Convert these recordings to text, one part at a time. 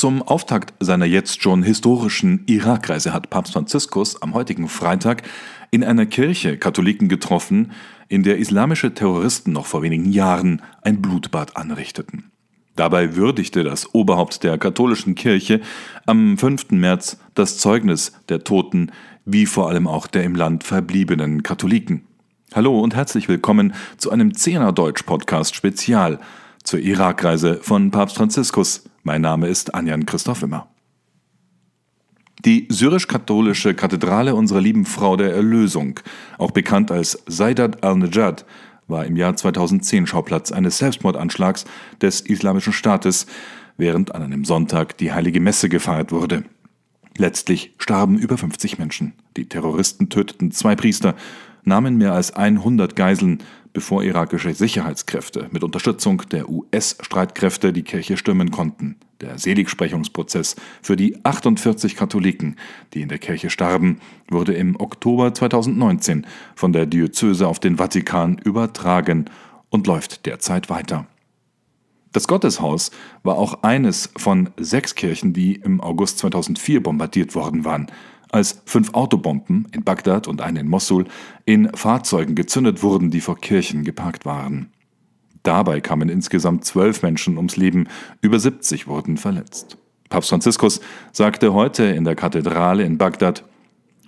Zum Auftakt seiner jetzt schon historischen Irakreise hat Papst Franziskus am heutigen Freitag in einer Kirche Katholiken getroffen, in der islamische Terroristen noch vor wenigen Jahren ein Blutbad anrichteten. Dabei würdigte das Oberhaupt der katholischen Kirche am 5. März das Zeugnis der Toten, wie vor allem auch der im Land verbliebenen Katholiken. Hallo und herzlich willkommen zu einem Zehner Deutsch Podcast Spezial zur Irakreise von Papst Franziskus. Mein Name ist Anjan Christoph Immer. Die syrisch-katholische Kathedrale unserer lieben Frau der Erlösung, auch bekannt als Saidat al-Najad, war im Jahr 2010 Schauplatz eines Selbstmordanschlags des Islamischen Staates, während an einem Sonntag die heilige Messe gefeiert wurde. Letztlich starben über 50 Menschen. Die Terroristen töteten zwei Priester, nahmen mehr als 100 Geiseln, bevor irakische Sicherheitskräfte mit Unterstützung der US-Streitkräfte die Kirche stürmen konnten. Der Seligsprechungsprozess für die 48 Katholiken, die in der Kirche starben, wurde im Oktober 2019 von der Diözese auf den Vatikan übertragen und läuft derzeit weiter. Das Gotteshaus war auch eines von sechs Kirchen, die im August 2004 bombardiert worden waren, als fünf Autobomben in Bagdad und eine in Mossul in Fahrzeugen gezündet wurden, die vor Kirchen geparkt waren. Dabei kamen insgesamt zwölf Menschen ums Leben, über 70 wurden verletzt. Papst Franziskus sagte heute in der Kathedrale in Bagdad,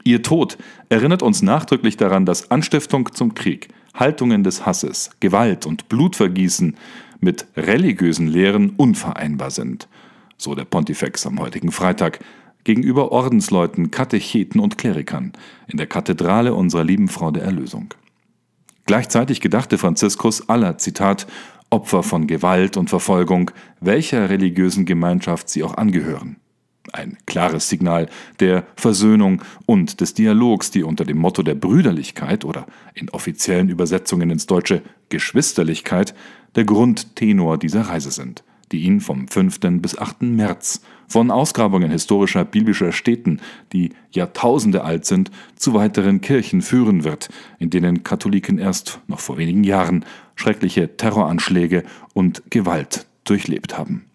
Ihr Tod erinnert uns nachdrücklich daran, dass Anstiftung zum Krieg, Haltungen des Hasses, Gewalt und Blutvergießen mit religiösen Lehren unvereinbar sind, so der Pontifex am heutigen Freitag gegenüber Ordensleuten, Katecheten und Klerikern in der Kathedrale unserer lieben Frau der Erlösung. Gleichzeitig gedachte Franziskus aller, Zitat, Opfer von Gewalt und Verfolgung, welcher religiösen Gemeinschaft sie auch angehören. Ein klares Signal der Versöhnung und des Dialogs, die unter dem Motto der Brüderlichkeit oder in offiziellen Übersetzungen ins Deutsche Geschwisterlichkeit der Grundtenor dieser Reise sind die ihn vom 5. bis 8. März von Ausgrabungen historischer biblischer Städten, die Jahrtausende alt sind, zu weiteren Kirchen führen wird, in denen Katholiken erst noch vor wenigen Jahren schreckliche Terroranschläge und Gewalt durchlebt haben.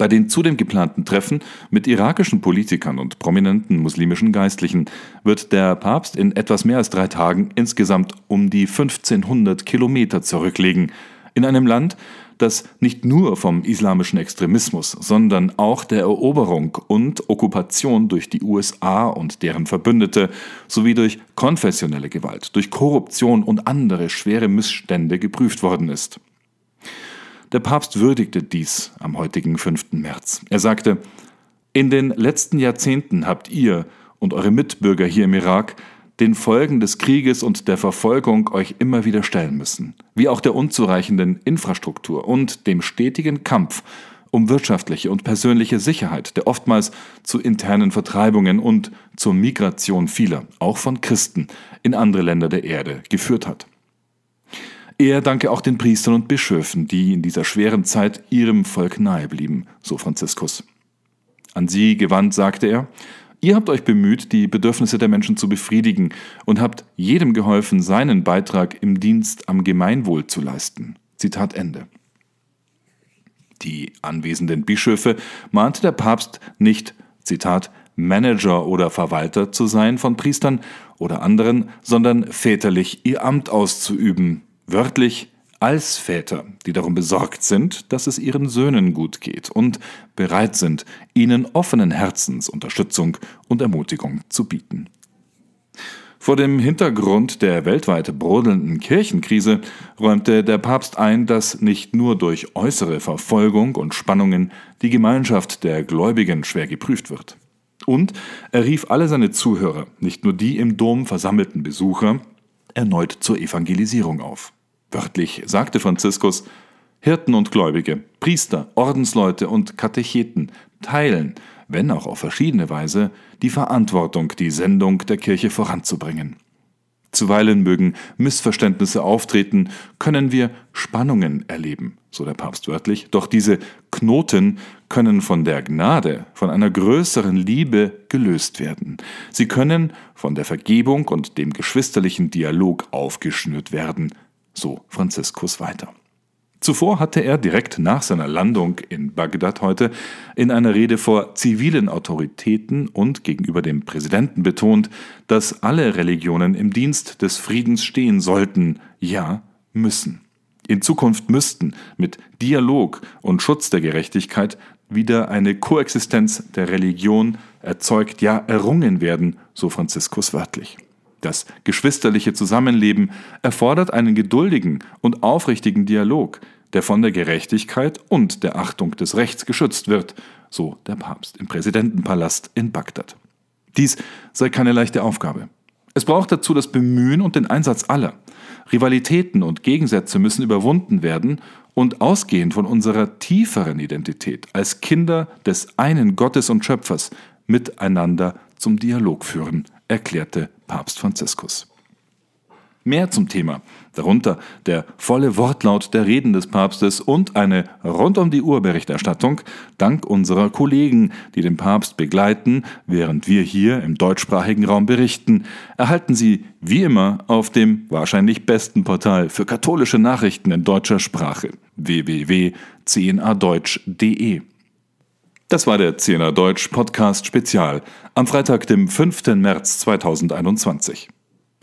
Bei den zudem geplanten Treffen mit irakischen Politikern und prominenten muslimischen Geistlichen wird der Papst in etwas mehr als drei Tagen insgesamt um die 1500 Kilometer zurücklegen, in einem Land, das nicht nur vom islamischen Extremismus, sondern auch der Eroberung und Okkupation durch die USA und deren Verbündete sowie durch konfessionelle Gewalt, durch Korruption und andere schwere Missstände geprüft worden ist. Der Papst würdigte dies am heutigen 5. März. Er sagte, in den letzten Jahrzehnten habt ihr und eure Mitbürger hier im Irak den Folgen des Krieges und der Verfolgung euch immer wieder stellen müssen, wie auch der unzureichenden Infrastruktur und dem stetigen Kampf um wirtschaftliche und persönliche Sicherheit, der oftmals zu internen Vertreibungen und zur Migration vieler, auch von Christen, in andere Länder der Erde geführt hat. Er danke auch den Priestern und Bischöfen, die in dieser schweren Zeit ihrem Volk nahe blieben, so Franziskus. An sie gewandt sagte er, Ihr habt euch bemüht, die Bedürfnisse der Menschen zu befriedigen und habt jedem geholfen, seinen Beitrag im Dienst am Gemeinwohl zu leisten. Zitat Ende. Die anwesenden Bischöfe mahnte der Papst nicht, Zitat, Manager oder Verwalter zu sein von Priestern oder anderen, sondern väterlich ihr Amt auszuüben, wörtlich als Väter, die darum besorgt sind, dass es ihren Söhnen gut geht und bereit sind, ihnen offenen Herzens Unterstützung und Ermutigung zu bieten. Vor dem Hintergrund der weltweit brodelnden Kirchenkrise räumte der Papst ein, dass nicht nur durch äußere Verfolgung und Spannungen die Gemeinschaft der Gläubigen schwer geprüft wird. Und er rief alle seine Zuhörer, nicht nur die im Dom versammelten Besucher, erneut zur Evangelisierung auf. Wörtlich sagte Franziskus, Hirten und Gläubige, Priester, Ordensleute und Katecheten teilen, wenn auch auf verschiedene Weise, die Verantwortung, die Sendung der Kirche voranzubringen. Zuweilen mögen Missverständnisse auftreten, können wir Spannungen erleben, so der Papst wörtlich, doch diese Knoten können von der Gnade, von einer größeren Liebe gelöst werden. Sie können von der Vergebung und dem geschwisterlichen Dialog aufgeschnürt werden, so Franziskus weiter. Zuvor hatte er direkt nach seiner Landung in Bagdad heute in einer Rede vor zivilen Autoritäten und gegenüber dem Präsidenten betont, dass alle Religionen im Dienst des Friedens stehen sollten, ja müssen. In Zukunft müssten mit Dialog und Schutz der Gerechtigkeit wieder eine Koexistenz der Religion erzeugt, ja errungen werden, so Franziskus wörtlich. Das geschwisterliche Zusammenleben erfordert einen geduldigen und aufrichtigen Dialog, der von der Gerechtigkeit und der Achtung des Rechts geschützt wird, so der Papst im Präsidentenpalast in Bagdad. Dies sei keine leichte Aufgabe. Es braucht dazu das Bemühen und den Einsatz aller. Rivalitäten und Gegensätze müssen überwunden werden und ausgehend von unserer tieferen Identität als Kinder des einen Gottes und Schöpfers miteinander zum Dialog führen, erklärte Papst Franziskus. Mehr zum Thema, darunter der volle Wortlaut der Reden des Papstes und eine rund um die Uhr Berichterstattung dank unserer Kollegen, die den Papst begleiten, während wir hier im deutschsprachigen Raum berichten, erhalten Sie wie immer auf dem wahrscheinlich besten Portal für katholische Nachrichten in deutscher Sprache www.cnadeutsch.de. Das war der CNA Deutsch Podcast Spezial am Freitag, dem 5. März 2021.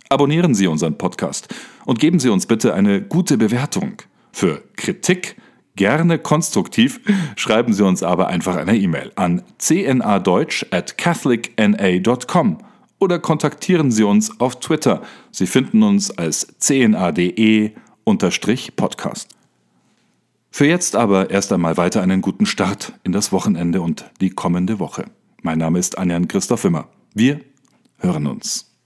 Abonnieren Sie unseren Podcast und geben Sie uns bitte eine gute Bewertung. Für Kritik gerne konstruktiv, schreiben Sie uns aber einfach eine E-Mail an cnadeutsch at catholicna.com oder kontaktieren Sie uns auf Twitter. Sie finden uns als cnade-podcast. Für jetzt aber erst einmal weiter einen guten Start in das Wochenende und die kommende Woche. Mein Name ist Anjan Christoph Wimmer. Wir hören uns.